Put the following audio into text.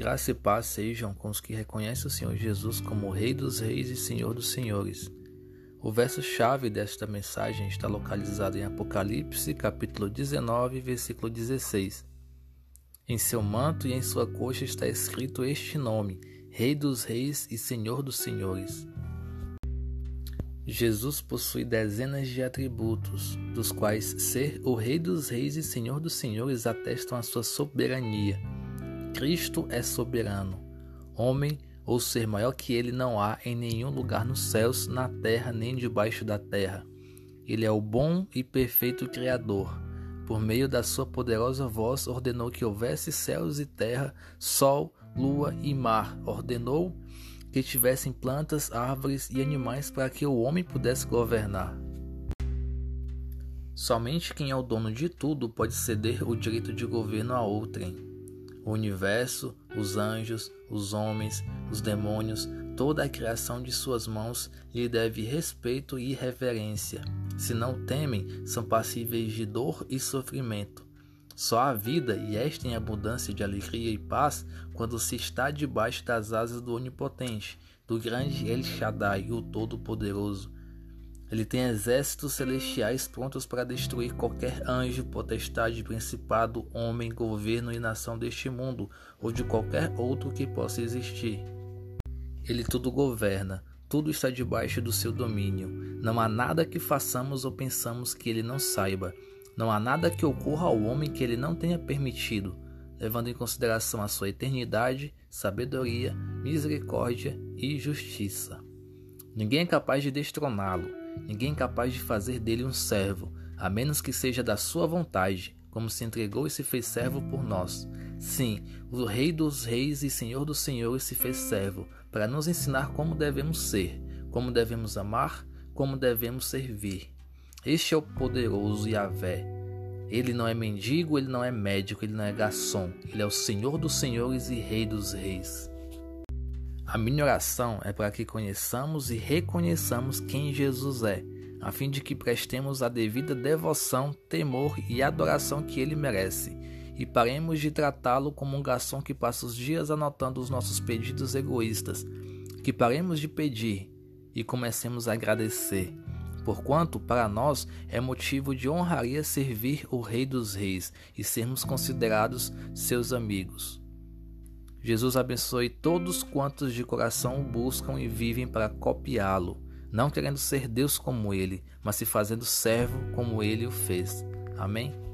Graça e paz sejam com os que reconhecem o Senhor Jesus como Rei dos Reis e Senhor dos Senhores. O verso-chave desta mensagem está localizado em Apocalipse, capítulo 19, versículo 16. Em seu manto e em sua coxa está escrito este nome: Rei dos Reis e Senhor dos Senhores. Jesus possui dezenas de atributos, dos quais ser o Rei dos Reis e Senhor dos Senhores atestam a sua soberania. Cristo é soberano. Homem ou ser maior que ele não há em nenhum lugar nos céus, na terra nem debaixo da terra. Ele é o bom e perfeito Criador. Por meio da sua poderosa voz, ordenou que houvesse céus e terra, sol, lua e mar. Ordenou que tivessem plantas, árvores e animais para que o homem pudesse governar. Somente quem é o dono de tudo pode ceder o direito de governo a outrem o universo, os anjos, os homens, os demônios, toda a criação de suas mãos lhe deve respeito e reverência. Se não temem, são passíveis de dor e sofrimento. Só a vida, e esta em abundância de alegria e paz, quando se está debaixo das asas do Onipotente, do grande El Shaddai, o Todo-Poderoso ele tem exércitos celestiais prontos para destruir qualquer anjo, potestade, principado, homem, governo e nação deste mundo ou de qualquer outro que possa existir. Ele tudo governa, tudo está debaixo do seu domínio. Não há nada que façamos ou pensamos que ele não saiba. Não há nada que ocorra ao homem que ele não tenha permitido, levando em consideração a sua eternidade, sabedoria, misericórdia e justiça. Ninguém é capaz de destroná-lo ninguém capaz de fazer dele um servo, a menos que seja da sua vontade, como se entregou e se fez servo por nós. Sim, o Rei dos Reis e Senhor dos Senhores se fez servo, para nos ensinar como devemos ser, como devemos amar, como devemos servir. Este é o poderoso Yahvé. Ele não é mendigo, ele não é médico, ele não é garçom. Ele é o Senhor dos Senhores e Rei dos Reis. A minha oração é para que conheçamos e reconheçamos quem Jesus é, a fim de que prestemos a devida devoção, temor e adoração que ele merece, e paremos de tratá-lo como um garçom que passa os dias anotando os nossos pedidos egoístas, que paremos de pedir e comecemos a agradecer, porquanto para nós é motivo de honraria servir o Rei dos Reis e sermos considerados seus amigos. Jesus abençoe todos quantos de coração o buscam e vivem para copiá-lo, não querendo ser Deus como ele, mas se fazendo servo como ele o fez. Amém?